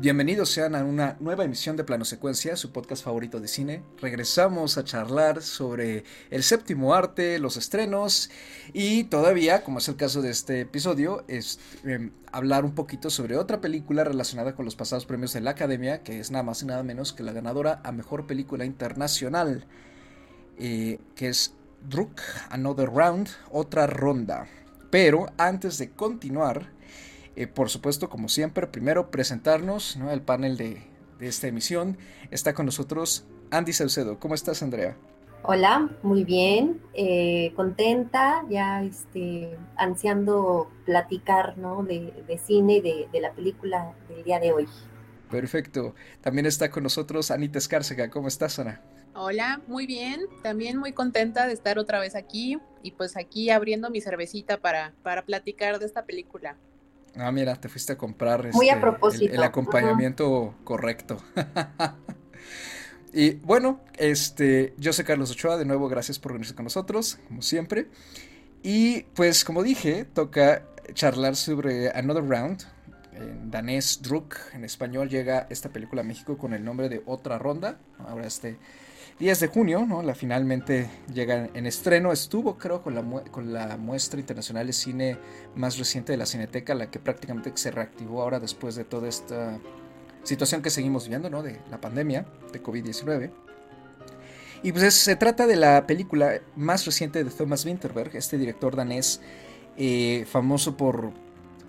Bienvenidos sean a una nueva emisión de Plano Secuencia, su podcast favorito de cine. Regresamos a charlar sobre el séptimo arte, los estrenos y todavía, como es el caso de este episodio, es em, hablar un poquito sobre otra película relacionada con los pasados premios de la Academia, que es nada más y nada menos que la ganadora a Mejor Película Internacional, eh, que es Druk, Another Round, otra ronda. Pero antes de continuar, eh, por supuesto, como siempre, primero presentarnos, ¿no? El panel de, esta emisión. Está con nosotros Andy Saucedo. ¿Cómo estás, Andrea? Hola, muy bien, eh, contenta, ya este, ansiando platicar ¿no? de, cine y de, la película del día de hoy. Perfecto. También está con nosotros Anita Escárcega. ¿Cómo estás, Ana? Hola, muy bien. También muy contenta de estar otra vez aquí y pues aquí abriendo mi cervecita para, para platicar de esta película. Ah, mira, te fuiste a comprar Muy a este, propósito. El, acompañamiento correcto. y bueno, este, yo soy Carlos Ochoa, de nuevo gracias por venirse con nosotros, como siempre. Y pues como dije, toca charlar sobre Another Round. En danés Druk, en español llega esta película a México con el nombre de Otra Ronda. Ahora este 10 de junio, ¿no? La finalmente llega en estreno. Estuvo, creo, con la, con la muestra internacional de cine más reciente de la Cineteca, la que prácticamente se reactivó ahora después de toda esta situación que seguimos viviendo, ¿no? De la pandemia de COVID-19. Y pues se trata de la película más reciente de Thomas Winterberg, este director danés eh, famoso por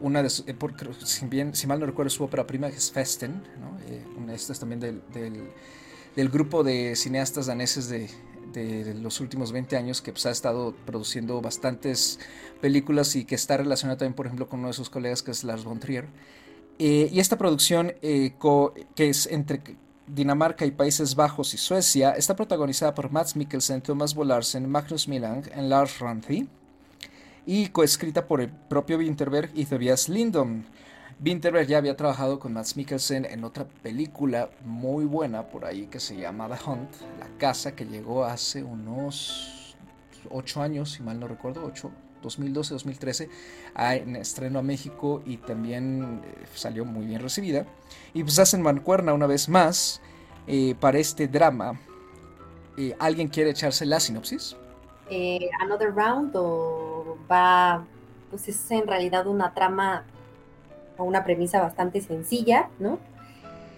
una de eh, por, si, bien, si mal no recuerdo, su ópera prima es Festen, ¿no? Eh, una de estas también del grupo de cineastas daneses de, los últimos 20 años que pues, ha estado produciendo bastantes películas y que está relacionado también, por ejemplo, con uno de sus colegas que es Lars von Trier. Eh, y esta producción, eh, que es entre Dinamarca y Países Bajos y Suecia, está protagonizada por Mats Mikkelsen, Thomas Bolarsen, Magnus Millang y Lars Ranthy y coescrita por el propio Winterberg y Tobias Lindom. Winterberg ya había trabajado con Mads Mikkelsen en otra película muy buena por ahí que se llama The Hunt, La Casa, que llegó hace unos 8 años, si mal no recuerdo, 8, 2012-2013, en estreno a México y también eh, salió muy bien recibida. Y pues hacen mancuerna una vez más eh, para este drama. Eh, ¿Alguien quiere echarse la sinopsis? Another Round o va, pues es en realidad una trama una premisa bastante sencilla, ¿no?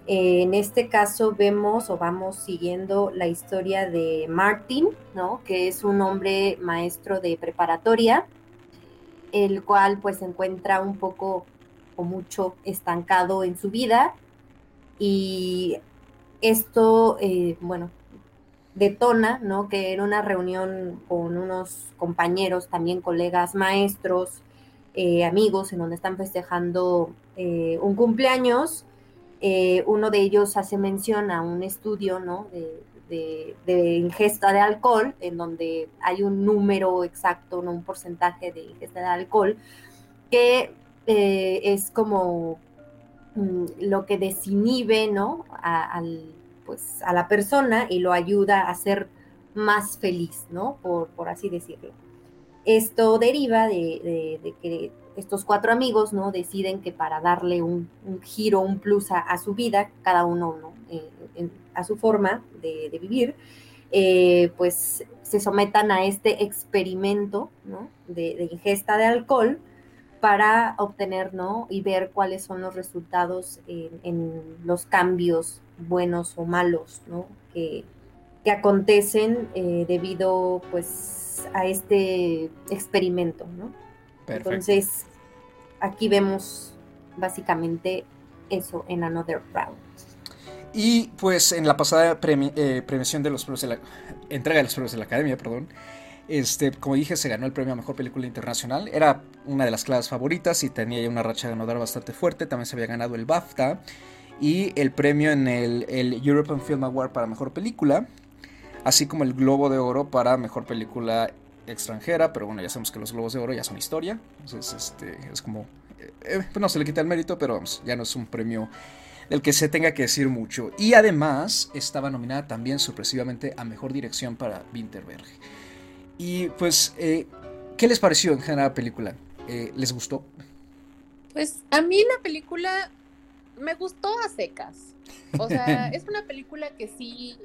Eh, en este caso vemos o vamos siguiendo la historia de Martin, ¿no? Que es un hombre maestro de preparatoria, el cual pues se encuentra un poco o mucho estancado en su vida y esto, eh, bueno, detona, ¿no? Que en una reunión con unos compañeros, también colegas maestros, eh, amigos en donde están festejando eh, un cumpleaños. Eh, uno de ellos hace mención a un estudio ¿no? de, ingesta de alcohol, en donde hay un número exacto, ¿no? un porcentaje de ingesta de alcohol, que es como mm, lo que desinhibe ¿no? a, pues, a la persona y lo ayuda a ser más feliz, ¿no? Por, por así decirlo. Esto deriva de, que estos cuatro amigos ¿no? deciden que para darle un, giro, un plus a, su vida, cada uno eh, a su forma de, vivir, eh, pues se sometan a este experimento de, ingesta de alcohol para obtener ¿no? y ver cuáles son los resultados en, los cambios buenos o malos que, que acontecen eh, debido pues a este experimento, ¿no? Entonces, aquí vemos básicamente eso en Another Round. Y pues en la pasada eh, premiación de los premios de la entrega de los premios de la Academia, perdón, este, como dije, se ganó el premio a Mejor Película Internacional. Era una de las clases favoritas y tenía ya una racha ganadora bastante fuerte. También se había ganado el BAFTA y el premio en el, el European Film Award para Mejor Película así como el Globo de Oro para Mejor Película Extranjera, pero bueno, ya sabemos que los Globos de Oro ya son historia, entonces este, es como, eh, eh, no se le quita el mérito, pero vamos, ya no es un premio del que se tenga que decir mucho. Y además estaba nominada también sorpresivamente a Mejor Dirección para Winterberg. Y pues, eh, ¿qué les pareció en general la película? ¿Les gustó? Pues a mí la película me gustó a secas. O sea, es una película que sí,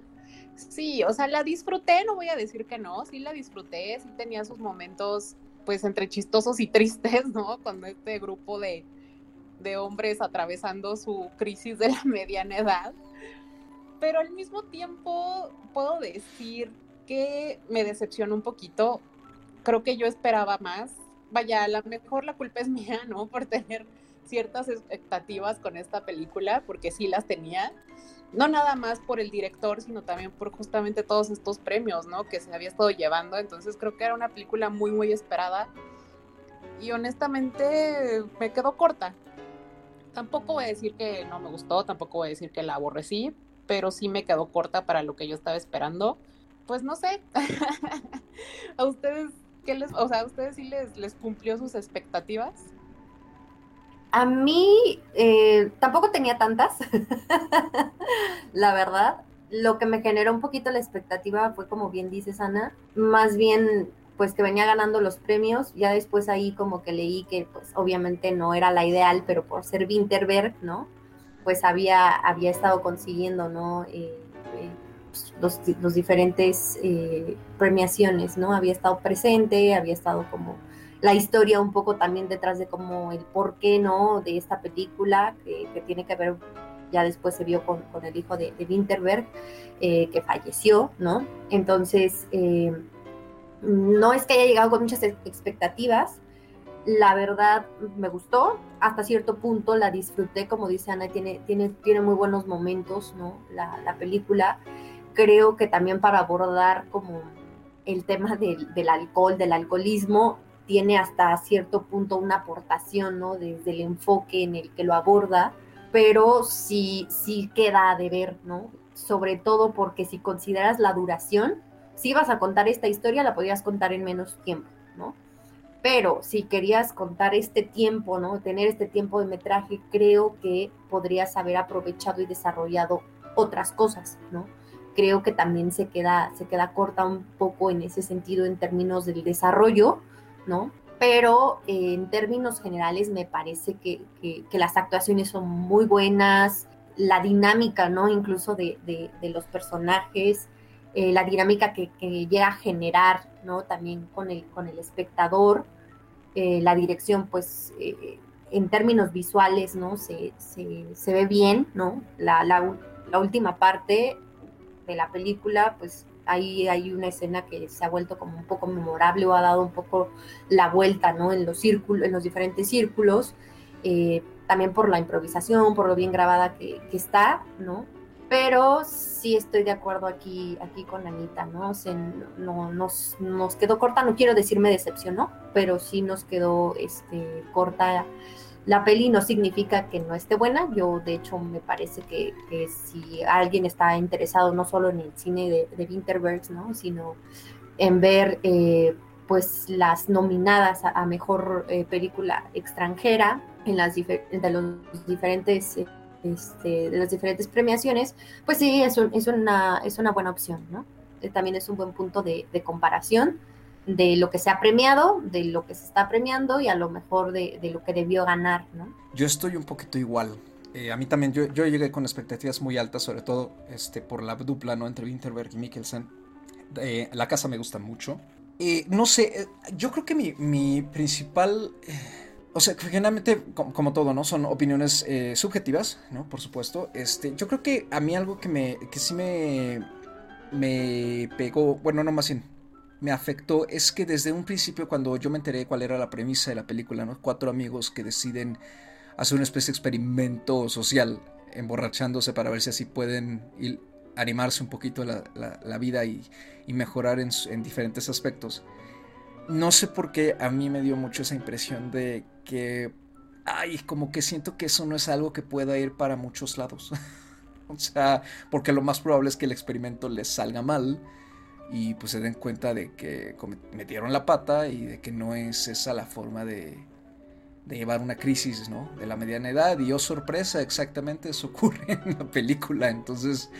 sí, o sea, la disfruté, no voy a decir que no, sí la disfruté, sí tenía sus momentos, pues, entre chistosos y tristes, ¿no? Con este grupo de, de hombres atravesando su crisis de la mediana edad. Pero al mismo tiempo puedo decir que me decepcionó un poquito. Creo que yo esperaba más. Vaya, a lo mejor la culpa es mía, ¿no? Por tener ciertas expectativas con esta película, porque sí las tenía. No nada más por el director, sino también por justamente todos estos premios, ¿no? Que se había estado llevando. Entonces creo que era una película muy, muy esperada. Y honestamente me quedó corta. Tampoco voy a decir que no me gustó, tampoco voy a decir que la aborrecí, pero sí me quedó corta para lo que yo estaba esperando pues no sé, a ustedes, ¿qué les, o sea, a ustedes sí les, les cumplió sus expectativas? A mí eh, tampoco tenía tantas, la verdad. Lo que me generó un poquito la expectativa fue, como bien dices, Ana, más bien pues que venía ganando los premios. Ya después ahí como que leí que pues obviamente no era la ideal, pero por ser Winterberg, ¿no? Pues había, había estado consiguiendo, ¿no? Eh, eh, los, los diferentes eh, premiaciones, ¿no? Había estado presente, había estado como la historia un poco también detrás de como el por qué, ¿no? De esta película que, tiene que ver, ya después se vio con, el hijo de, de Winterberg, eh, que falleció, ¿no? Entonces, eh, no es que haya llegado con muchas expectativas, la verdad me gustó, hasta cierto punto la disfruté, como dice Ana, tiene, tiene, tiene muy buenos momentos, ¿no? La, la película creo que también para abordar como el tema del, del, alcohol, del alcoholismo, tiene hasta cierto punto una aportación, ¿no? Desde el enfoque en el que lo aborda, pero sí, sí queda de ver, ¿no? Sobre todo porque si consideras la duración, si vas a contar esta historia, la podrías contar en menos tiempo, ¿no? Pero si querías contar este tiempo, ¿no? Tener este tiempo de metraje, creo que podrías haber aprovechado y desarrollado otras cosas, ¿no? creo que también se queda, se queda corta un poco en ese sentido en términos del desarrollo, ¿no? Pero eh, en términos generales me parece que, las actuaciones son muy buenas, la dinámica, ¿no? Incluso de, los personajes, eh, la dinámica que, llega a generar, ¿no? También con el, con el espectador, eh, la dirección, pues, en términos visuales, ¿no? Se, se, ve bien, ¿no? La, la última parte de la película, pues ahí hay una escena que se ha vuelto como un poco memorable o ha dado un poco la vuelta, ¿no? En los círculos, en los diferentes círculos, eh, también por la improvisación, por lo bien grabada que, que, está, ¿no? Pero sí estoy de acuerdo aquí, aquí con Anita, ¿no? O sea, no nos, nos quedó corta, no quiero decir me decepcionó, pero sí nos quedó este, corta la peli no significa que no esté buena, yo de hecho me parece que, si alguien está interesado no solo en el cine de, de Winterbergs, ¿no? sino en ver eh, pues las nominadas a, mejor eh, película extranjera en las de los diferentes este, de las diferentes premiaciones, pues sí, es, un, es, una, es una buena opción, ¿no? Eh, también es un buen punto de comparación de lo que se ha premiado, de lo que se está premiando y a lo mejor de, de lo que debió ganar, ¿no? Yo estoy un poquito igual. Eh, a mí también, yo, yo, llegué con expectativas muy altas, sobre todo este, por la dupla ¿no? entre Winterberg y Mikkelsen. Eh, la casa me gusta mucho. Eh, no sé, yo creo que mi, mi principal... O sea, generalmente, como, como, todo, ¿no? Son opiniones eh, subjetivas, ¿no? Por supuesto. Este, yo creo que a mí algo que me, que sí me, me pegó, bueno, no más bien, me afectó es que desde un principio cuando yo me enteré cuál era la premisa de la película, ¿no? Cuatro amigos que deciden hacer una especie de experimento social, emborrachándose para ver si así pueden animarse un poquito la, la, la vida y, y mejorar en, en, diferentes aspectos. No sé por qué a mí me dio mucho esa impresión de que, ay, como que siento que eso no es algo que pueda ir para muchos lados. o sea, porque lo más probable es que el experimento les salga mal y pues se den cuenta de que metieron la pata y de que no es esa la forma de, de llevar una crisis, ¿no? De la mediana edad y oh sorpresa, exactamente eso ocurre en la película, entonces,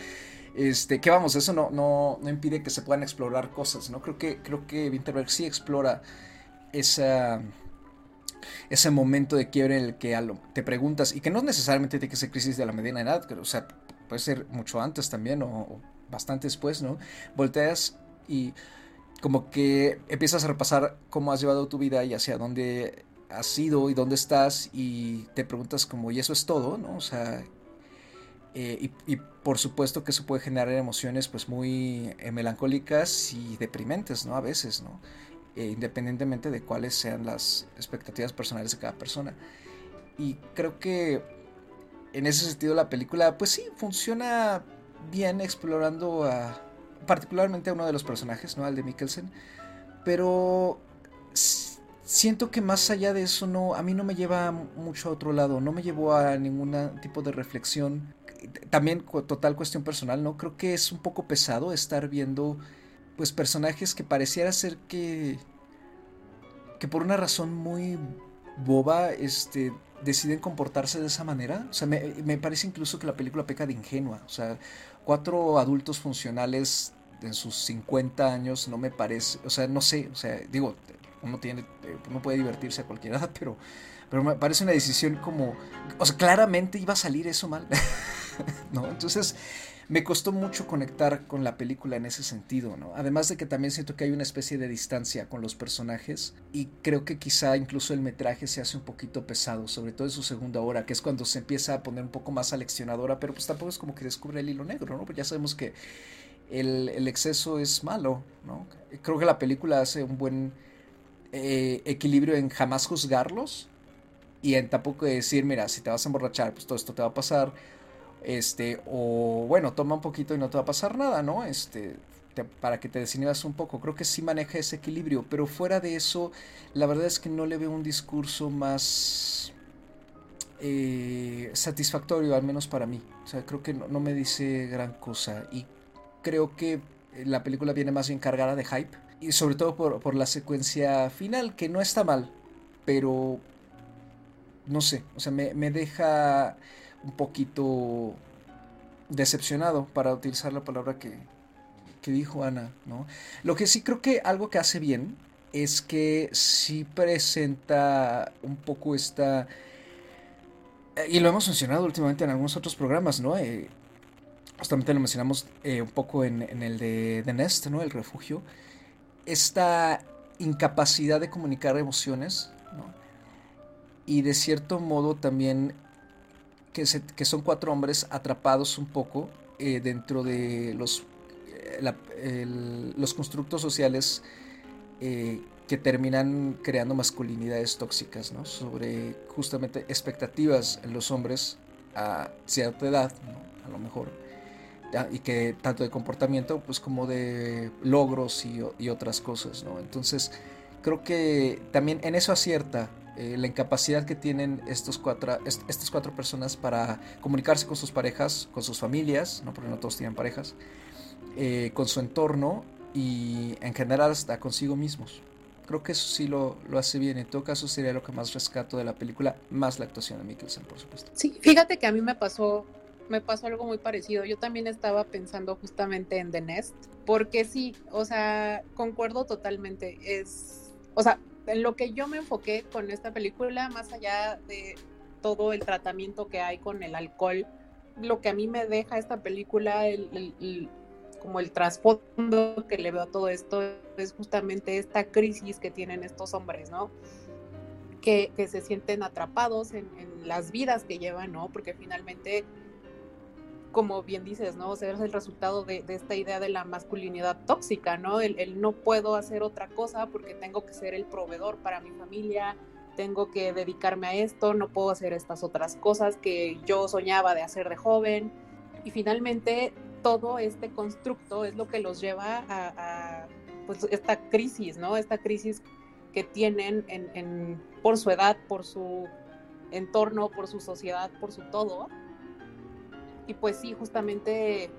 este, ¿qué vamos? Eso no, no, no impide que se puedan explorar cosas, ¿no? Creo que, creo que Winterberg sí explora esa, ese momento de quiebre en el que te preguntas, y que no necesariamente tiene que ser crisis de la mediana edad, o sea, puede ser mucho antes también o, bastante después, ¿no? Volteas y como que empiezas a repasar cómo has llevado tu vida y hacia dónde has ido y dónde estás y te preguntas como, ¿y eso es todo? ¿no? O sea, eh, y, por supuesto que eso puede generar emociones pues muy eh, melancólicas y deprimentes, ¿no? A veces, ¿no? Eh, independientemente de cuáles sean las expectativas personales de cada persona. Y creo que en ese sentido la película, pues sí, funciona bien explorando a, particularmente a uno de los personajes, ¿no? Al de Mikkelsen. Pero siento que más allá de eso, no, a mí no me lleva mucho a otro lado, no me llevó a ningún tipo de reflexión. También total cuestión personal, ¿no? Creo que es un poco pesado estar viendo pues personajes que pareciera ser que que por una razón muy boba este deciden comportarse de esa manera. O sea, me, me, parece incluso que la película peca de ingenua. O sea, cuatro adultos funcionales en sus 50 años no me parece, o sea, no sé, o sea, digo, uno tiene, uno puede divertirse a cualquier edad, pero, pero me parece una decisión como, o sea, claramente iba a salir eso mal, ¿no? Entonces, me costó mucho conectar con la película en ese sentido, ¿no? Además de que también siento que hay una especie de distancia con los personajes y creo que quizá incluso el metraje se hace un poquito pesado, sobre todo en su segunda hora, que es cuando se empieza a poner un poco más aleccionadora, pero pues tampoco es como que descubre el hilo negro, ¿no? Pues ya sabemos que el, exceso es malo, ¿no? Creo que la película hace un buen eh, equilibrio en jamás juzgarlos y en tampoco decir, mira, si te vas a emborrachar, pues todo esto te va a pasar este, o bueno, toma un poquito y no te va a pasar nada, ¿no? Este, para que te desinhibas un poco. Creo que sí maneja ese equilibrio, pero fuera de eso, la verdad es que no le veo un discurso más eh, satisfactorio, al menos para mí. O sea, creo que no, me dice gran cosa y creo que la película viene más bien cargada de hype y sobre todo por, por la secuencia final, que no está mal, pero no sé, o sea, me, me deja un poquito decepcionado, para utilizar la palabra que, que dijo Ana, ¿no? Lo que sí creo que algo que hace bien es que sí presenta un poco esta... Eh, y lo hemos mencionado últimamente en algunos otros programas, ¿no? Eh, justamente lo mencionamos eh, un poco en, en, el de The Nest, ¿no? El refugio. Esta incapacidad de comunicar emociones, ¿no? Y de cierto modo también que, son cuatro hombres atrapados un poco eh, dentro de los, eh, los constructos sociales eh, que terminan creando masculinidades tóxicas, ¿no? Sobre justamente expectativas en los hombres a cierta edad, A lo mejor. Y que tanto de comportamiento, pues como de logros y, y otras cosas, ¿no? Entonces, creo que también en eso acierta eh, la incapacidad que tienen estos cuatro, estas cuatro personas para comunicarse con sus parejas, con sus familias, ¿no? porque no todos tienen parejas, eh, con su entorno y en general hasta consigo mismos. Creo que eso sí lo, lo, hace bien. En todo caso sería lo que más rescato de la película, más la actuación de Mikkelsen, por supuesto. Sí, fíjate que a mí me pasó, me pasó algo muy parecido. Yo también estaba pensando justamente en The Nest, porque sí, o sea, concuerdo totalmente. Es, o sea, en lo que yo me enfoqué con esta película, más allá de todo el tratamiento que hay con el alcohol, lo que a mí me deja esta película, el, como el trasfondo que le veo a todo esto, es justamente esta crisis que tienen estos hombres, ¿no? Que, se sienten atrapados en, en, las vidas que llevan, ¿no? Porque finalmente como bien dices, ¿no? O sea, es el resultado de, esta idea de la masculinidad tóxica, ¿no? El, no puedo hacer otra cosa porque tengo que ser el proveedor para mi familia, tengo que dedicarme a esto, no puedo hacer estas otras cosas que yo soñaba de hacer de joven. Y finalmente todo este constructo es lo que los lleva a, pues, esta crisis, ¿no? Esta crisis que tienen en, por su edad, por su entorno, por su sociedad, por su todo y pues sí, justamente,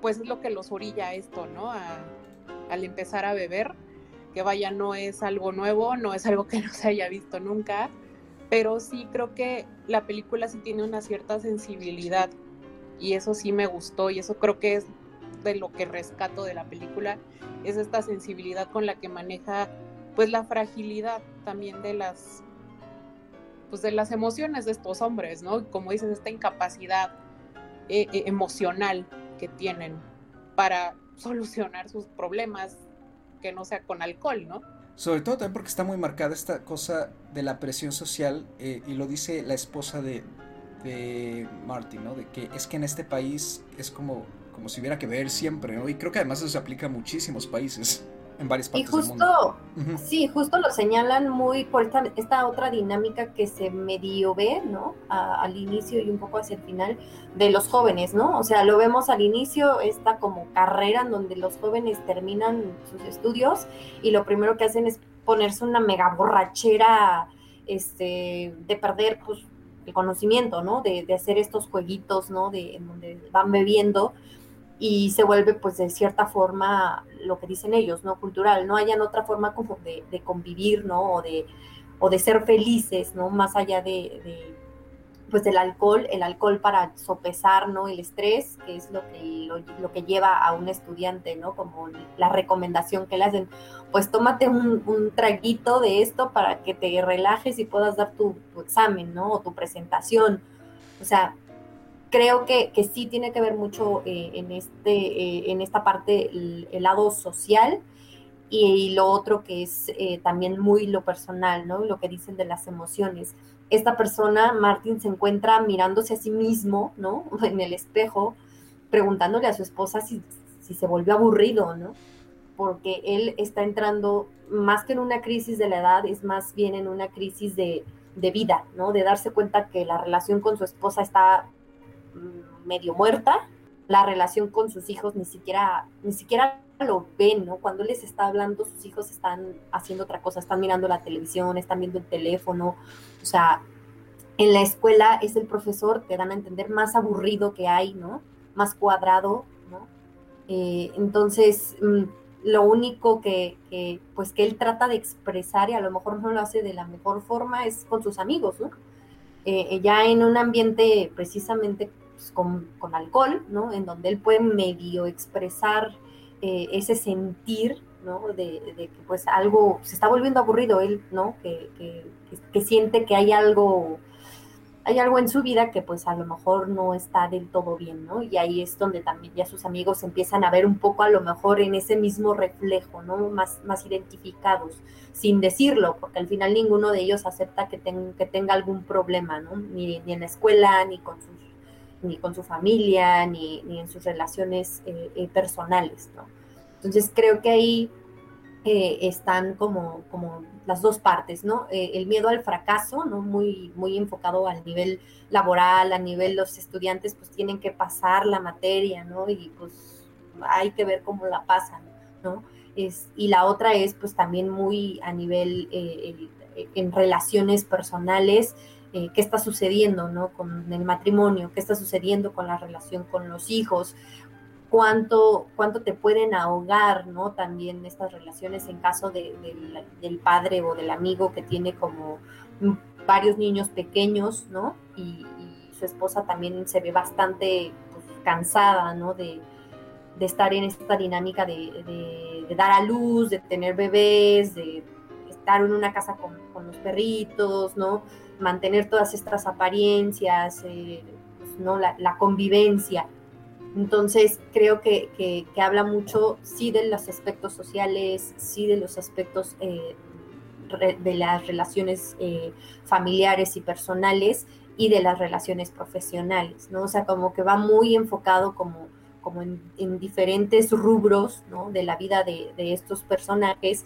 pues es lo que los orilla a esto, ¿no? al empezar a beber, que vaya, no es algo nuevo, no es algo que no se haya visto nunca, pero sí creo que la película sí tiene una cierta sensibilidad y eso sí me gustó y eso creo que es de lo que rescato de la película, es esta sensibilidad con la que maneja pues la fragilidad, también de las pues de las emociones de estos hombres, ¿no? Como dices, esta incapacidad eh, eh, emocional que tienen para solucionar sus problemas que no sea con alcohol, ¿no? Sobre todo también porque está muy marcada esta cosa de la presión social eh, y lo dice la esposa de, de Martin, ¿no? De que es que en este país es como, como si hubiera que ver siempre, ¿no? Y creo que además eso se aplica a muchísimos países en varias partes y justo, Sí, justo lo señalan muy por esta, otra dinámica que se medio ve, ¿no? al inicio y un poco hacia el final de los jóvenes, ¿no? O sea, lo vemos al inicio, esta como carrera en donde los jóvenes terminan sus estudios y lo primero que hacen es ponerse una mega borrachera, este, de perder, pues, el conocimiento, ¿no? De, de hacer estos jueguitos, ¿no? De, en donde van bebiendo y se vuelve pues de cierta forma lo que dicen ellos, ¿no? Cultural, no hayan otra forma como de, convivir, ¿no? O de, o de ser felices, ¿no? Más allá de, pues del alcohol, el alcohol para sopesar, ¿no? El estrés, que es lo que, lo, que lleva a un estudiante, ¿no? Como la recomendación que le hacen, pues tómate un, traguito de esto para que te relajes y puedas dar tu examen, ¿no? O tu presentación. O sea, creo que, que, sí tiene que ver mucho eh, en, este, eh, en esta parte el, lado social y, lo otro que es eh, también muy lo personal, ¿no? Lo que dicen de las emociones. Esta persona, Martín, se encuentra mirándose a sí mismo, ¿no? En el espejo, preguntándole a su esposa si, si se volvió aburrido, ¿no? Porque él está entrando más que en una crisis de la edad, es más bien en una crisis de, de vida, ¿no? De darse cuenta que la relación con su esposa está medio muerta, la relación con sus hijos ni siquiera, ni siquiera lo ven, ¿no? Cuando les está hablando, sus hijos están haciendo otra cosa, están mirando la televisión, están viendo el teléfono, o sea, en la escuela es el profesor, te dan a entender, más aburrido que hay, ¿no? Más cuadrado, ¿no? Eh, entonces, mm, lo único que, pues, que él trata de expresar y a lo mejor no lo hace de la mejor forma es con sus amigos, ¿no? Eh, ya en un ambiente precisamente pues, con, alcohol, ¿no? En donde él puede medio expresar eh, ese sentir, ¿no? De, que pues algo se está volviendo aburrido él, ¿no? Que, que, siente que hay algo, hay algo en su vida que pues a lo mejor no está del todo bien, ¿no? Y ahí es donde también ya sus amigos empiezan a ver un poco a lo mejor en ese mismo reflejo, ¿no? Más, más identificados, sin decirlo, porque al final ninguno de ellos acepta que, que tenga algún problema, ¿no? Ni, ni en la escuela, ni con sus ni con su familia, ni, en sus relaciones eh, eh, personales, ¿no? Entonces creo que ahí eh, están como, como las dos partes, ¿no? el miedo al fracaso, ¿no? Muy, muy enfocado al nivel laboral, a nivel los estudiantes pues tienen que pasar la materia, ¿no? Y pues hay que ver cómo la pasan, ¿no? Es, y la otra es pues también muy a nivel en relaciones personales, eh, qué está sucediendo ¿no? con el matrimonio, qué está sucediendo con la relación con los hijos, cuánto, cuánto te pueden ahogar ¿no? también estas relaciones en caso de, del padre o del amigo que tiene como varios niños pequeños, ¿no? Y, su esposa también se ve bastante pues, cansada, ¿no? De, estar en esta dinámica de, dar a luz, de tener bebés, de estar en una casa con, con los perritos, ¿no? Mantener todas estas apariencias, eh, pues, ¿no? La, convivencia. Entonces creo que, habla mucho, sí, de los aspectos sociales, sí, de los aspectos eh, de las relaciones eh, familiares y personales y de las relaciones profesionales, ¿no? O sea, como que va muy enfocado como, como en, diferentes rubros, ¿no? De la vida de, de estos personajes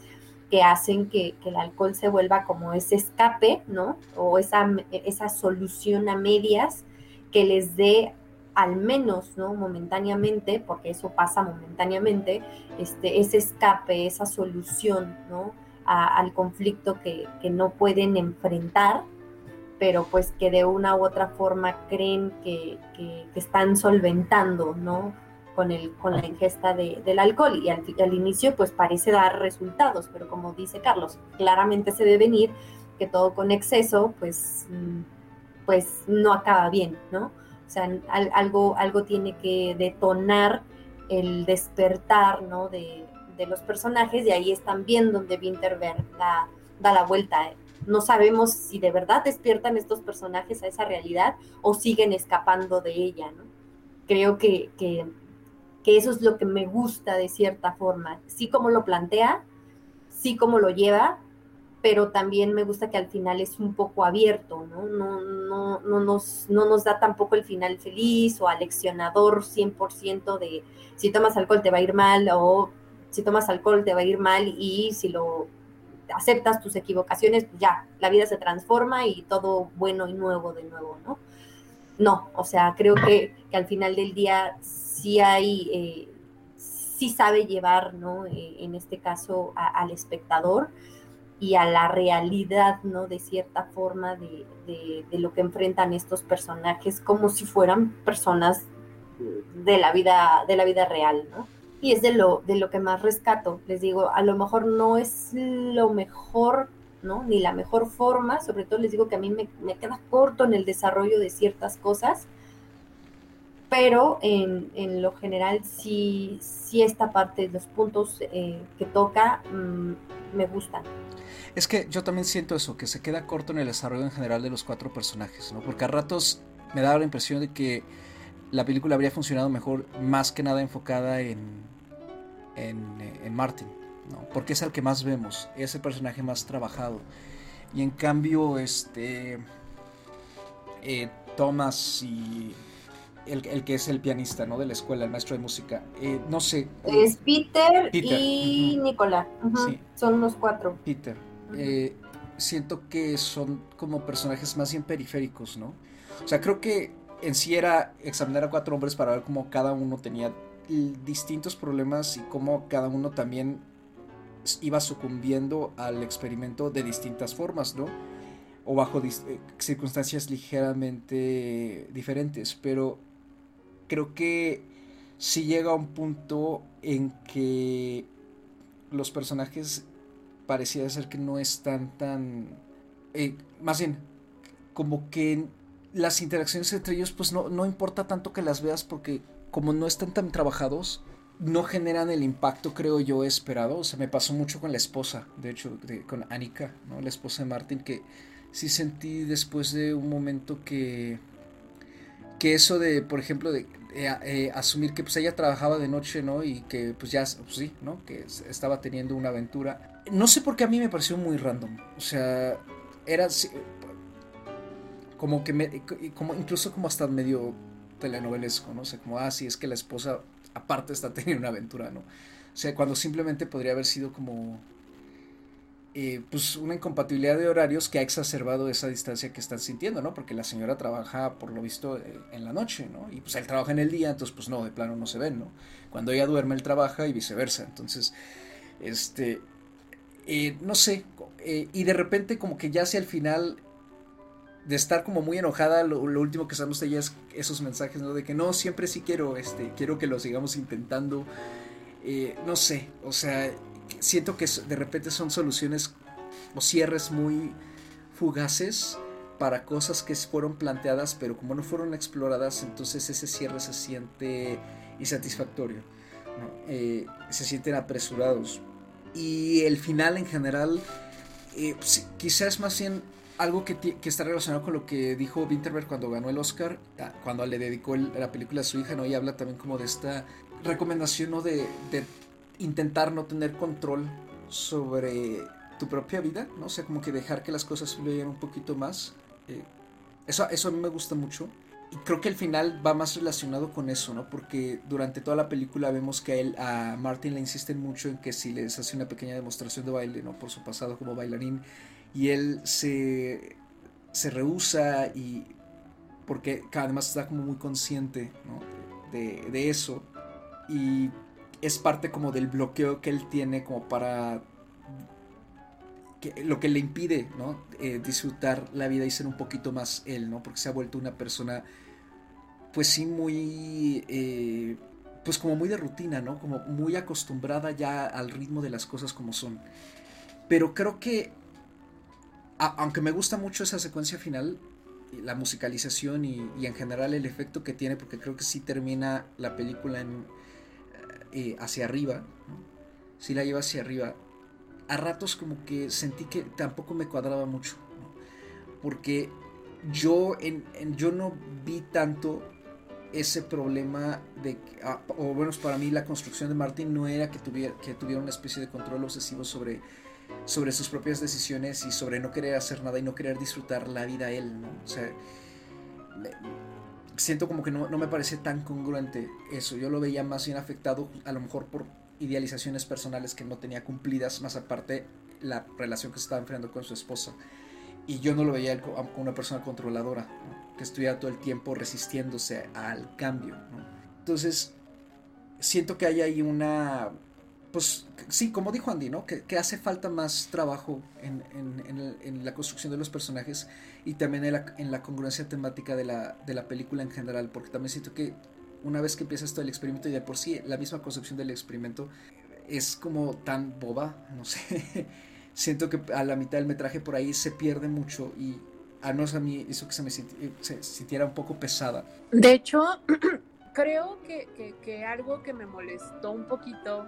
que hacen que, el alcohol se vuelva como ese escape, ¿no? O esa, esa solución a medias que les dé al menos, ¿no? Momentáneamente, porque eso pasa momentáneamente, este, ese escape, esa solución, ¿no? al conflicto que, no pueden enfrentar, pero pues que de una u otra forma creen que, que están solventando, ¿no? Con, el, con la ingesta de, del alcohol y al, al, inicio pues parece dar resultados, pero como dice Carlos, claramente se debe venir que todo con exceso pues, mm, pues no acaba bien, ¿no? O sea, algo, algo tiene que detonar el despertar, ¿no? De, de los personajes y ahí es también donde Winterberg da, da la vuelta. No sabemos si de verdad despiertan estos personajes a esa realidad o siguen escapando de ella, ¿no? Creo que, que, eso es lo que me gusta de cierta forma. Sí como lo plantea, sí como lo lleva, pero también me gusta que al final es un poco abierto, ¿no? No, no, no, nos, no nos da tampoco el final feliz o aleccionador 100% de si tomas alcohol te va a ir mal o si tomas alcohol te va a ir mal y si lo aceptas tus equivocaciones, ya, la vida se transforma y todo bueno y nuevo de nuevo, ¿no? No, o sea, creo que, al final del día sí hay, eh, sí sabe llevar, ¿no? Eh, en este caso al espectador y a la realidad, ¿no? De cierta forma de, de, lo que enfrentan estos personajes como si fueran personas de la vida, de la vida real, ¿no? Y es de lo, de lo que más rescato. Les digo, a lo mejor no es lo mejor, ¿no? Ni la mejor forma, sobre todo les digo que a mí me, queda corto en el desarrollo de ciertas cosas, pero en, en lo general sí, sí esta parte, los puntos eh, que toca, mm, me gustan. Es que yo también siento eso, que se queda corto en el desarrollo en general de los cuatro personajes, ¿no? Porque a ratos me da la impresión de que la película habría funcionado mejor más que nada enfocada en, en, en Martin, ¿no? Porque es el que más vemos, es el personaje más trabajado. Y en cambio, este... Eh, Thomas y el, el, que es el pianista, ¿no? De la escuela, el maestro de música. Eh, no sé. Es Peter, y Nicolás. Son los cuatro. Peter. Eh, siento que son como personajes más bien periféricos, ¿no? O sea, creo que en sí era examinar a cuatro hombres para ver cómo cada uno tenía distintos problemas y cómo cada uno también iba sucumbiendo al experimento de distintas formas, ¿no? O bajo eh, circunstancias ligeramente diferentes. Pero creo que sí llega a un punto en que los personajes parecía ser que no están tan... Eh, más bien, como que las interacciones entre ellos pues no, no importa tanto que las veas porque como no están tan trabajados, no generan el impacto, creo yo, esperado. O sea, me pasó mucho con la esposa, de hecho, con Annika, ¿no? La esposa de Martin, que sí sentí después de un momento que... Que eso de, por ejemplo, de eh, eh, asumir que pues ella trabajaba de noche, ¿no? Y que pues ya, pues, sí, ¿no? Que estaba teniendo una aventura. No sé por qué a mí me pareció muy random. O sea, era como que me, como incluso como hasta medio telenovelesco, ¿no? O sea, como, ah, sí, es que la esposa aparte está teniendo una aventura, ¿no? O sea, cuando simplemente podría haber sido como eh, pues una incompatibilidad de horarios que ha exacerbado esa distancia que están sintiendo, ¿no? Porque la señora trabaja, por lo visto, eh, en la noche, ¿no? Y pues él trabaja en el día, entonces pues no, de plano no se ven, ¿no? Cuando ella duerme, él trabaja y viceversa. Entonces, este, eh, no sé, y de repente como que ya hacia el final de estar como muy enojada, lo, último que sabemos de ella es esos mensajes, ¿no? De que no, siempre sí quiero, este, quiero que lo sigamos intentando. no sé, o sea, siento que de repente son soluciones o cierres muy fugaces para cosas que fueron planteadas, pero como no fueron exploradas, entonces ese cierre se siente insatisfactorio, eh, se sienten apresurados. Y el final en general, eh, pues, quizás más bien algo que, está relacionado con lo que dijo Winterberg cuando ganó el Oscar, cuando le dedicó la película a su hija, ¿no? y habla también como de esta recomendación ¿no? de, de intentar no tener control sobre tu propia vida, ¿no? O sea, como que dejar que las cosas fluyan un poquito más. Eh, eso, eso a mí me gusta mucho. Y creo que el final va más relacionado con eso, ¿no? Porque durante toda la película vemos que a él, a Martin le insisten mucho en que si les hace una pequeña demostración de baile, ¿no? Por su pasado como bailarín. Y él se, se rehúsa y... Porque además está como muy consciente, ¿no? De, de eso. Y es parte como del bloqueo que él tiene como para que, lo que le impide ¿no? Eh, disfrutar la vida y ser un poquito más él, ¿no? Porque se ha vuelto una persona, pues sí, muy, eh, pues como muy de rutina, ¿no? Como muy acostumbrada ya al ritmo de las cosas como son. Pero creo que, aunque me gusta mucho esa secuencia final, la musicalización y, en general el efecto que tiene, porque creo que sí termina la película en eh, hacia arriba, si la lleva hacia arriba, a ratos como que sentí que tampoco me cuadraba mucho, porque yo, en, yo no vi tanto ese problema de, ah, o bueno, para mí la construcción de Martin no era que tuviera, que tuviera una especie de control obsesivo sobre, sobre sus propias decisiones y sobre no querer hacer nada y no querer disfrutar la vida él, ¿no? O sea, siento como que no, no me parece tan congruente eso, yo lo veía más bien afectado a lo mejor por idealizaciones personales que no tenía cumplidas, más aparte la relación que se estaba enfrentando con su esposa. Y yo no lo veía como una persona controladora, que estuviera todo el tiempo resistiéndose al cambio. Entonces, siento que hay ahí una, pues sí, como dijo Andy, ¿no? Que, hace falta más trabajo en, la construcción de los personajes y también en la, en la congruencia temática de la, película en general, porque también siento que una vez que empiezas todo el experimento y de por sí la misma concepción del experimento es como tan boba, no sé siento que a la mitad del metraje por ahí se pierde mucho y a no a mí hizo que se me sintiera un poco pesada. De hecho, creo que, algo que me molestó un poquito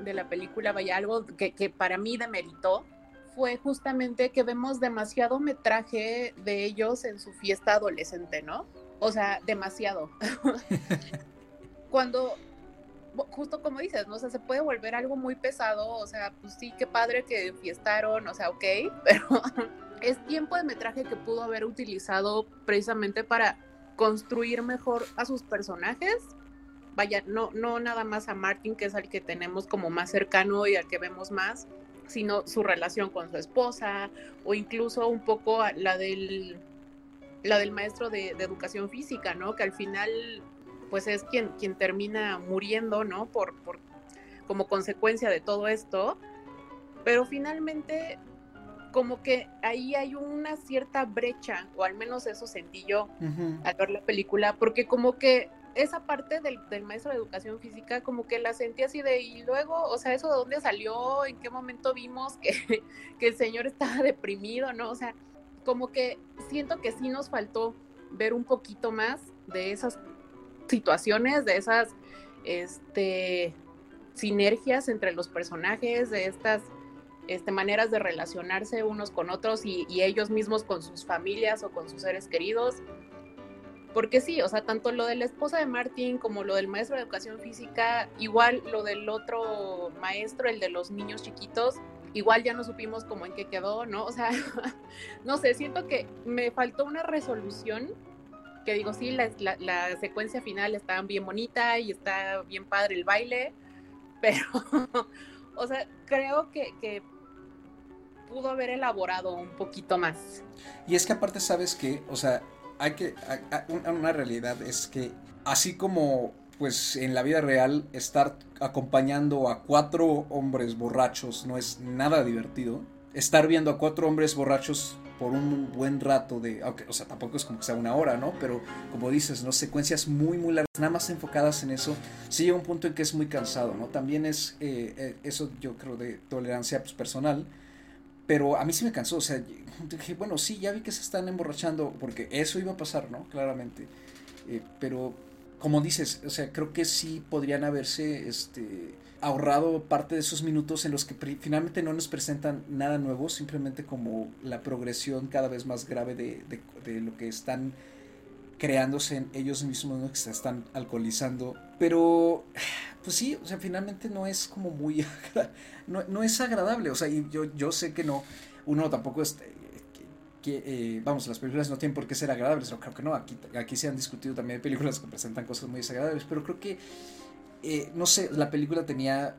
de la película, vaya, algo que, que para mí demeritó, fue justamente que vemos demasiado metraje de ellos en su fiesta adolescente, ¿no? O sea, demasiado. Cuando justo como dices, ¿no? O sea, se puede volver algo muy pesado, o sea, pues sí, qué padre que fiestaron, o sea, ok, pero es tiempo de metraje que pudo haber utilizado precisamente para construir mejor a sus personajes. Vaya, no, no nada más a Martin, que es al que tenemos como más cercano y al que vemos más, sino su relación con su esposa, o incluso un poco la del la del maestro de, de educación física, ¿no? Que al final pues es quien, quien termina muriendo, ¿no? Por, por, como consecuencia de todo esto. Pero finalmente, como que ahí hay una cierta brecha, o al menos eso sentí yo al ver la película, porque como que esa parte del, del, maestro de educación física, como que la sentí así de, y luego, o sea, ¿eso de dónde salió? ¿En qué momento vimos que, que el señor estaba deprimido? ¿No? O sea, como que siento que sí nos faltó ver un poquito más de esas situaciones, de esas este, sinergias entre los personajes, de estas este, maneras de relacionarse unos con otros y, ellos mismos con sus familias o con sus seres queridos. Porque sí, o sea, tanto lo de la esposa de Martín como lo del maestro de educación física, igual lo del otro maestro, el de los niños chiquitos, igual ya no supimos cómo en qué quedó, ¿no? O sea, no sé, siento que me faltó una resolución que digo, sí, la, la, secuencia final está bien bonita y está bien padre el baile, pero, o sea, creo que, que pudo haber elaborado un poquito más. Y es que aparte sabes que, o sea, hay que, una realidad es que así como pues en la vida real estar acompañando a cuatro hombres borrachos no es nada divertido, estar viendo a cuatro hombres borrachos por un buen rato de, aunque, o sea, tampoco es como que sea una hora, ¿no? Pero como dices, ¿no? Secuencias muy, muy largas, nada más enfocadas en eso, sí llega un punto en que es muy cansado, ¿no? También es eh, eh, eso yo creo de tolerancia pues, personal, pero a mí sí me cansó, o sea, dije, bueno, sí, ya vi que se están emborrachando, porque eso iba a pasar, ¿no? Claramente, eh, pero como dices, o sea, creo que sí podrían haberse, este ahorrado parte de esos minutos en los que finalmente no nos presentan nada nuevo, simplemente como la progresión cada vez más grave de, de, lo que están creándose en ellos mismos, que se están alcoholizando. Pero, pues sí, o sea, finalmente no es como muy, no, no es agradable, o sea, y yo, yo sé que no, uno tampoco es, que, eh, vamos, las películas no tienen por qué ser agradables, no creo que no, aquí, aquí se han discutido también películas que presentan cosas muy desagradables, pero creo que eh, no sé, la película tenía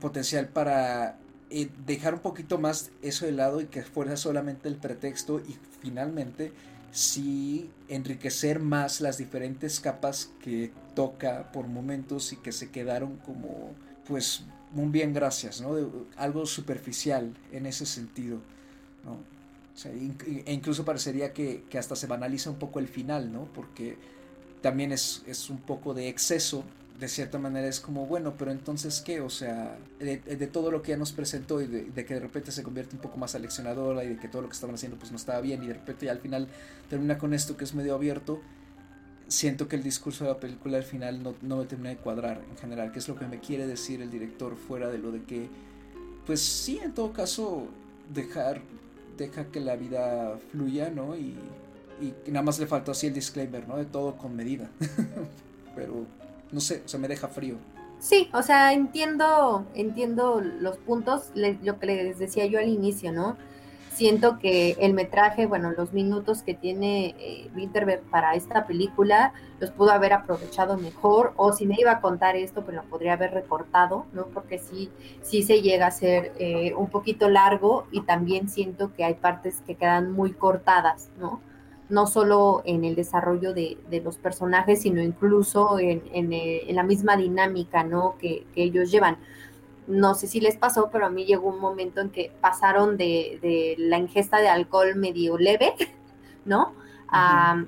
potencial para eh, dejar un poquito más eso de lado y que fuera solamente el pretexto y finalmente sí enriquecer más las diferentes capas que toca por momentos y que se quedaron como pues muy bien gracias, ¿no? algo superficial en ese sentido, ¿no? e incluso parecería que, que, hasta se banaliza un poco el final, ¿no? Porque también es, es un poco de exceso de cierta manera es como, bueno, pero entonces qué, o sea, de, todo lo que ya nos presentó y de, que de repente se convierte un poco más aleccionadora y de que todo lo que estaban haciendo pues no estaba bien y de repente ya al final termina con esto que es medio abierto, siento que el discurso de la película al final no, no me termina de cuadrar en general, que es lo que me quiere decir el director fuera de lo de que pues sí, en todo caso, dejar, deja que la vida fluya, ¿no? Y, y nada más le faltó así el disclaimer, ¿no? De todo con medida. Pero, no sé, o sea, me deja frío. Sí, o sea, entiendo, entiendo los puntos, lo que les decía yo al inicio, ¿no? Siento que el metraje, bueno, los minutos que tiene eh, Winterberg para esta película, los pudo haber aprovechado mejor, o si me iba a contar esto, pues lo podría haber recortado, ¿no? Porque sí, sí se llega a ser eh, un poquito largo y también siento que hay partes que quedan muy cortadas, ¿no? No solo en el desarrollo de, los personajes, sino incluso en, eh, la misma dinámica ¿no? que, ellos llevan. No sé si les pasó, pero a mí llegó un momento en que pasaron de, la ingesta de alcohol medio leve, ¿no? A,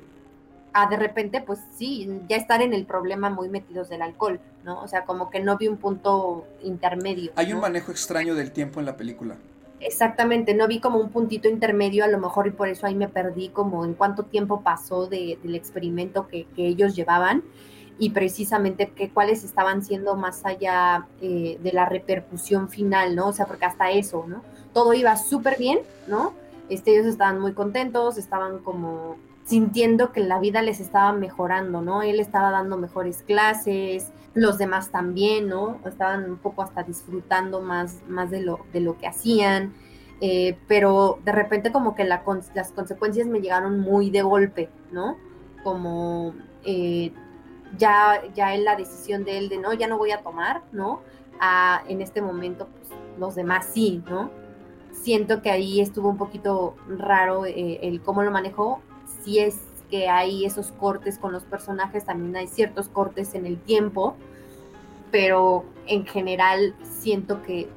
de repente, pues sí, ya estar en el problema muy metidos del alcohol, ¿no? O sea, como que no vi un punto intermedio. Hay un manejo extraño del tiempo en la película. Exactamente, no vi como un puntito intermedio a lo mejor y por eso ahí me perdí como en cuánto tiempo pasó del experimento que, ellos llevaban y precisamente que cuáles estaban siendo más allá eh, de la repercusión final, ¿no? O sea, porque hasta eso, ¿no? Todo iba súper bien, ¿no? Este, ellos estaban muy contentos, estaban como sintiendo que la vida les estaba mejorando, ¿no? Él estaba dando mejores clases, los demás también, ¿no? Estaban un poco hasta disfrutando más, más de, lo, de lo que hacían, eh, pero de repente como que las consecuencias me llegaron muy de golpe, ¿no? Como eh, ya, ya en la decisión de él de, no, ya no voy a tomar, ¿no? en este momento, pues los demás sí, ¿no? Siento que ahí estuvo un poquito raro eh, el cómo lo manejó, si es que hay esos cortes con los personajes, también hay ciertos cortes en el tiempo, pero en general siento que,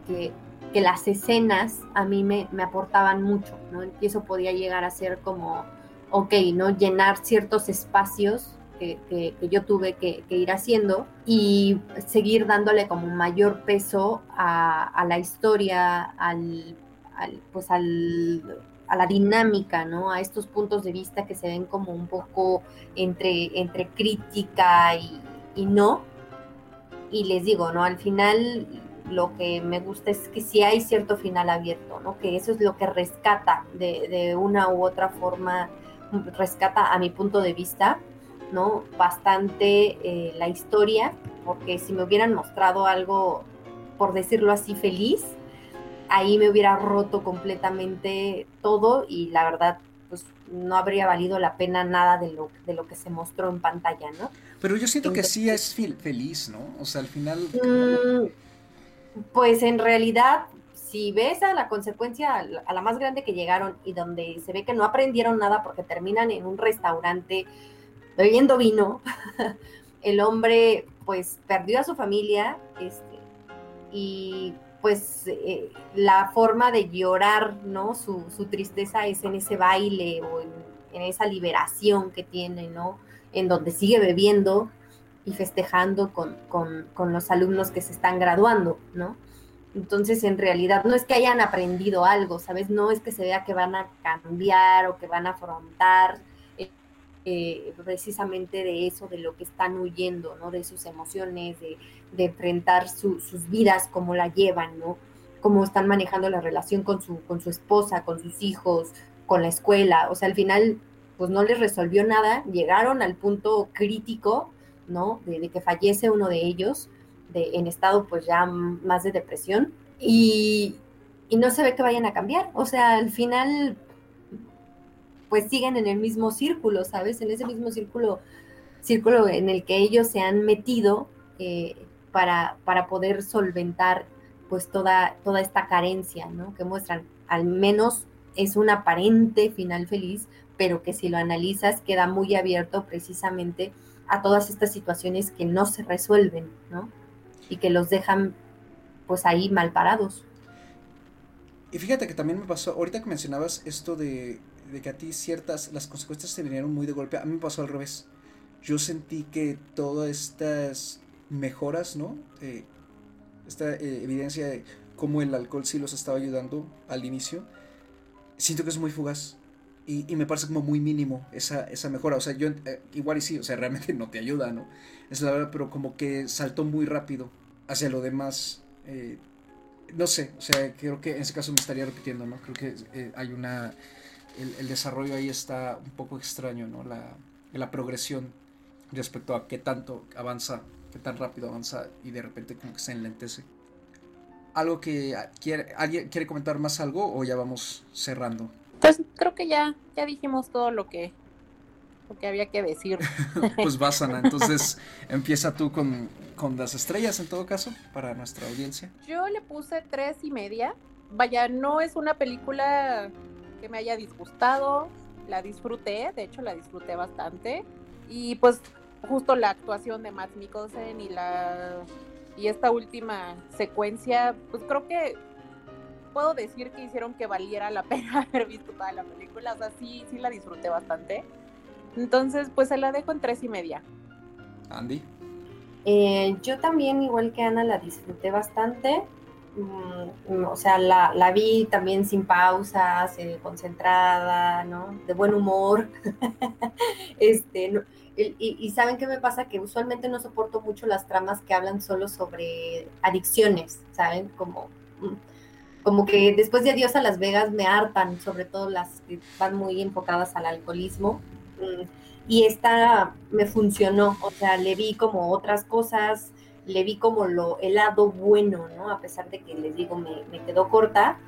las escenas a mí me, aportaban mucho, ¿no? Y eso podía llegar a ser como, ok, ¿no? Llenar ciertos espacios que, yo tuve que, ir haciendo y seguir dándole como mayor peso a, la historia, al, pues al a la dinámica, ¿no? A estos puntos de vista que se ven como un poco entre, entre crítica y, no. Y les digo, ¿no? Al final lo que me gusta es que sí hay cierto final abierto, ¿no? Que eso es lo que rescata de, una u otra forma, rescata a mi punto de vista, ¿no? Bastante eh, la historia, porque si me hubieran mostrado algo, por decirlo así, feliz, ahí me hubiera roto completamente todo y la verdad pues no habría valido la pena nada de lo, de lo que se mostró en pantalla, ¿no? Pero yo siento que sí es feliz, ¿no? O sea, al final... Mm, pues en realidad, si ves a la consecuencia, a la más grande que llegaron y donde se ve que no aprendieron nada porque terminan en un restaurante bebiendo vino, el hombre pues perdió a su familia este, y pues eh, la forma de llorar, ¿no? Su, tristeza es en ese baile o en, esa liberación que tiene, ¿no? En donde sigue bebiendo y festejando con, los alumnos que se están graduando, ¿no? Entonces, en realidad, no es que hayan aprendido algo, ¿sabes? No es que se vea que van a cambiar o que van a afrontar eh, precisamente de eso, de lo que están huyendo, ¿no? De sus emociones, de, enfrentar sus vidas, cómo la llevan, ¿no? Cómo están manejando la relación con su, con su esposa, con sus hijos, con la escuela. O sea, al final, pues no les resolvió nada, llegaron al punto crítico, ¿no? De, que fallece uno de ellos, de, en estado pues ya más de depresión, y, y no se ve que vayan a cambiar. O sea, al final pues siguen en el mismo círculo, ¿sabes? En ese mismo círculo, círculo en el que ellos se han metido eh, para, para poder solventar pues toda, toda esta carencia, ¿no? Que muestran, al menos es un aparente final feliz, pero que si lo analizas queda muy abierto precisamente a todas estas situaciones que no se resuelven, ¿no? Y que los dejan pues ahí mal parados. Y fíjate que también me pasó, ahorita que mencionabas esto de de que a ti ciertas, las consecuencias se vinieron muy de golpe. A mí me pasó al revés. Yo sentí que todas estas mejoras, ¿no? Eh, esta eh, evidencia de cómo el alcohol sí los estaba ayudando al inicio, siento que es muy fugaz. Y, y me parece como muy mínimo esa, esa mejora. O sea, yo eh, igual y sí, o sea, realmente no te ayuda, ¿no? Es la verdad, pero como que saltó muy rápido hacia lo demás. no sé, o sea, creo que en ese caso me estaría repitiendo, ¿no? Creo que hay una, el, desarrollo ahí está un poco extraño, ¿no? La, la progresión respecto a qué tanto avanza, qué tan rápido avanza y de repente como que se enlentece. ¿Algo que quiere, alguien quiere comentar más algo o ya vamos cerrando? Pues creo que ya, ya dijimos todo lo que, lo que había que decir. pues vas, Ana. Entonces empieza tú con, con las estrellas en todo caso para nuestra audiencia. Yo le puse tres y media. Vaya, no es una película que me haya disgustado. La disfruté, de hecho la disfruté bastante. Y pues justo la actuación de Matt Mikkelsen y la y esta última secuencia, pues creo que puedo decir que hicieron que valiera la pena haber visto toda la película. O sea, sí, sí la disfruté bastante. Entonces, pues se la dejo en tres y media. Andy. Eh, yo también, igual que Ana, la disfruté bastante. Mm, o sea, la, la, vi también sin pausas, eh, concentrada, ¿no? De buen humor. este, no, y, saben qué me pasa que usualmente no soporto mucho las tramas que hablan solo sobre adicciones, ¿saben? Como, mm, como que después de Adiós a Las Vegas me hartan, sobre todo las que van muy enfocadas al alcoholismo. Mm, y esta me funcionó, o sea, le vi como otras cosas, le vi como lo, el lado bueno, ¿no? A pesar de que les digo, me, me quedó corta.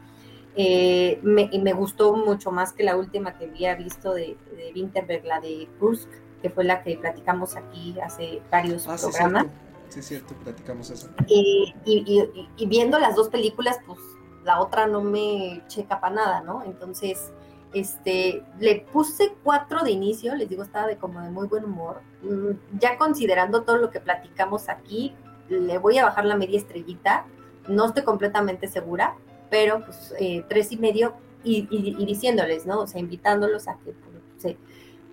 Eh, me, me, gustó mucho más que la última que había visto de, de Winterberg, la de Kursk que fue la que platicamos aquí hace varios ah, programas. Sí, sí, cierto, platicamos eso. Y, y, viendo las dos películas, pues la otra no me checa para nada, ¿no? Entonces, este, le puse cuatro de inicio, les digo, estaba de como de muy buen humor. Mm, ya considerando todo lo que platicamos aquí, le voy a bajar la media estrellita. No estoy completamente segura, pero pues eh, tres y medio y, diciéndoles, ¿no? O sea, invitándolos a que pues,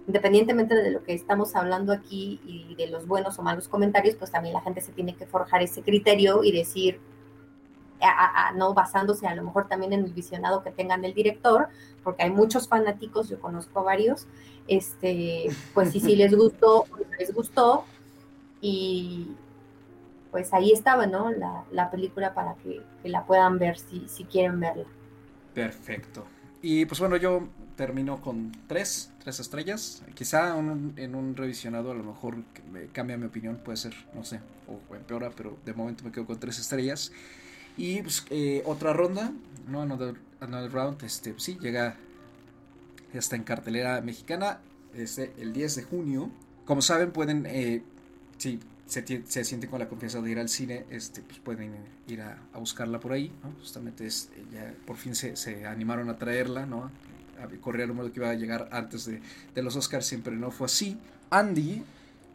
independientemente de lo que estamos hablando aquí y de los buenos o malos comentarios, pues también la gente se tiene que forjar ese criterio y decir, no basándose a lo mejor también en el visionado que tengan del director, porque hay muchos fanáticos, yo conozco varios, este, pues si sí les gustó, pues les gustó, y pues ahí estaba, ¿no? La, la película para que, que, la puedan ver si, si quieren verla. Perfecto. Y pues bueno, yo termino con tres, tres estrellas. Quizá en un revisionado a lo mejor me cambia mi opinión, puede ser, no sé, o empeora, pero de momento me quedo con tres estrellas. Y pues eh, otra ronda, ¿no? Another, round, este, pues, sí, llega, está en cartelera mexicana, este, el 10 de junio. Como saben, pueden, eh, se, se, sienten con la confianza de ir al cine, este, pues pueden ir a, buscarla por ahí. Justamente es, ya por fin se, se animaron a traerla, ¿no? corría el número que iba a llegar antes de, los Oscars, siempre no fue así. Andy,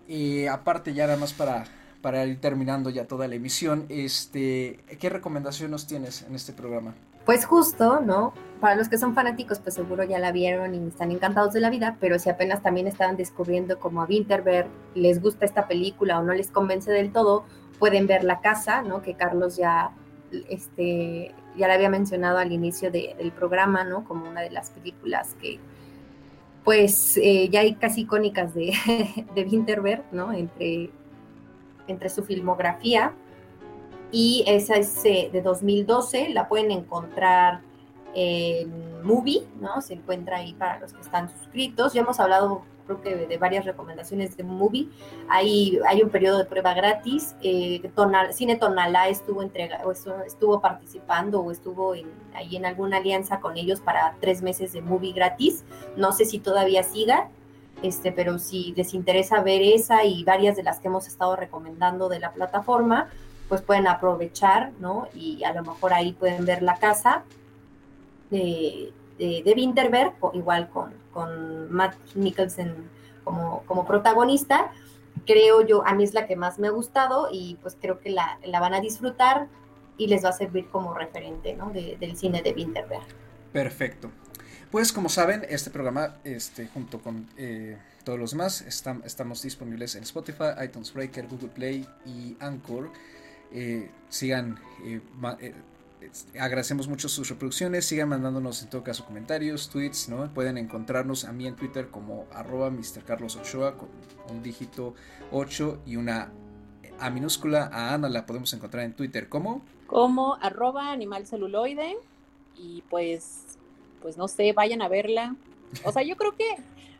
eh, aparte ya nada más para, para ir terminando ya toda la emisión, este, ¿qué recomendación nos tienes en este programa? Pues justo, ¿no? Para los que son fanáticos, pues seguro ya la vieron y están encantados de la vida, pero si apenas también estaban descubriendo como a Winterberg les gusta esta película o no les convence del todo, pueden ver La Casa, ¿no? Que Carlos ya este, ya la había mencionado al inicio del programa, ¿no? Como una de las películas que, pues, eh, ya hay casi icónicas de, de Winterberg, ¿no? Entre, entre su filmografía. Y esa es eh, de 2012, la pueden encontrar en Movie, ¿no? Se encuentra ahí para los que están suscritos. Ya hemos hablado creo que de varias recomendaciones de Movie. Hay, hay un periodo de prueba gratis. Eh, Cine Tonalá estuvo, entrega, estuvo participando o estuvo en, ahí en alguna alianza con ellos para tres meses de Movie gratis. No sé si todavía siga, este, pero si les interesa ver esa y varias de las que hemos estado recomendando de la plataforma, pues pueden aprovechar, ¿no? Y a lo mejor ahí pueden ver la casa. de, de Winterberg, igual con, con Matt Nicholson como, como protagonista. Creo yo, a mí es la que más me ha gustado y pues creo que la, la van a disfrutar y les va a servir como referente ¿no? del cine de Winterberg. Perfecto. Pues como saben, este programa, este, junto con eh, todos los demás, estamos disponibles en Spotify, iTunes Breaker, Google Play y Anchor. Eh, sigan eh, agradecemos mucho sus reproducciones. Sigan mandándonos en todo caso comentarios, tweets, ¿no? Pueden encontrarnos a mí en Twitter como arroba Mr. Carlos Ochoa con un dígito 8 y una A minúscula, a Ana la podemos encontrar en Twitter como... Como arroba animal. Y pues, pues no sé, vayan a verla. O sea, yo creo que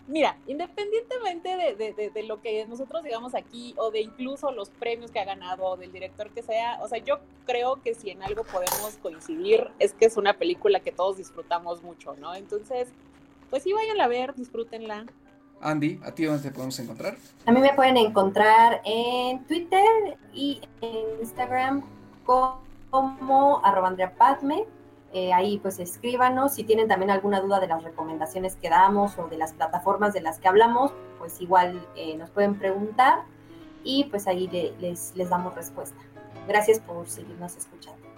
mira, independientemente de, lo que nosotros digamos aquí o de incluso los premios que ha ganado o del director que sea, o sea, yo creo que si en algo podemos coincidir es que es una película que todos disfrutamos mucho, ¿no? Entonces, pues sí, vayan a ver, disfrútenla. Andy, ¿a ti dónde te podemos encontrar? A mí me pueden encontrar en Twitter y en Instagram como arroba Andrea Padme eh, ahí pues escríbanos. Si tienen también alguna duda de las recomendaciones que damos o de las plataformas de las que hablamos, pues igual eh, nos pueden preguntar y pues ahí les, les damos respuesta. Gracias por seguirnos escuchando.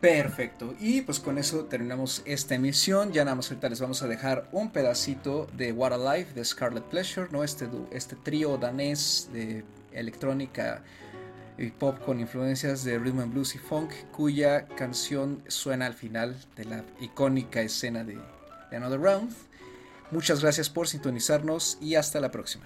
Perfecto, y pues con eso terminamos esta emisión. Ya nada más ahorita les vamos a dejar un pedacito de What a Life de Scarlet Pleasure, ¿no? Este, este trío danés de electrónica y pop con influencias de rhythm and blues y funk, cuya canción suena al final de la icónica escena de, de Another Round. Muchas gracias por sintonizarnos y hasta la próxima.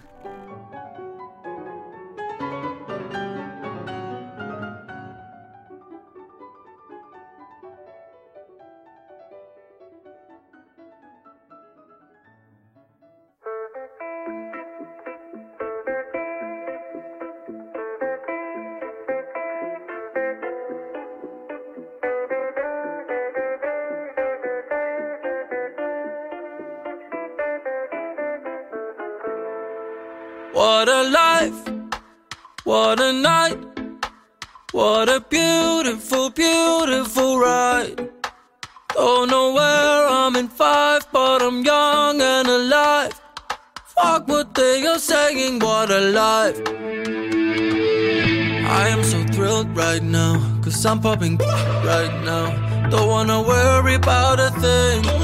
What a life, what a night, what a beautiful, beautiful ride. Oh, Don't know where I'm in five, but I'm young and alive. Fuck what they are saying, what a life. I am so thrilled right now, cause I'm popping right now. Don't wanna worry about a thing.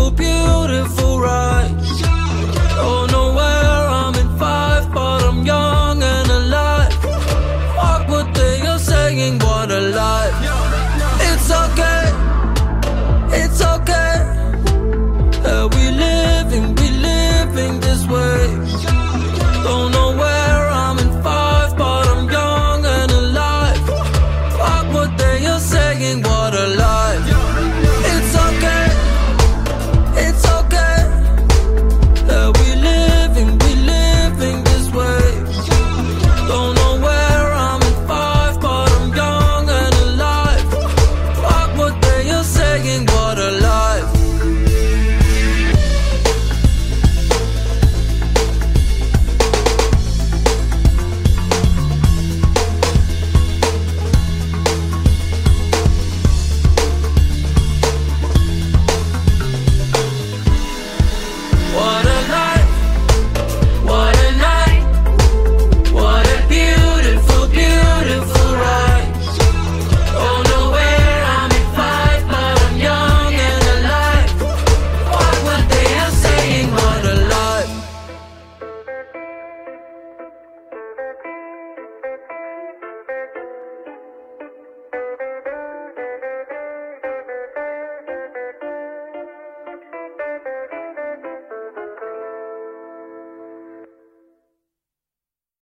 beautiful ride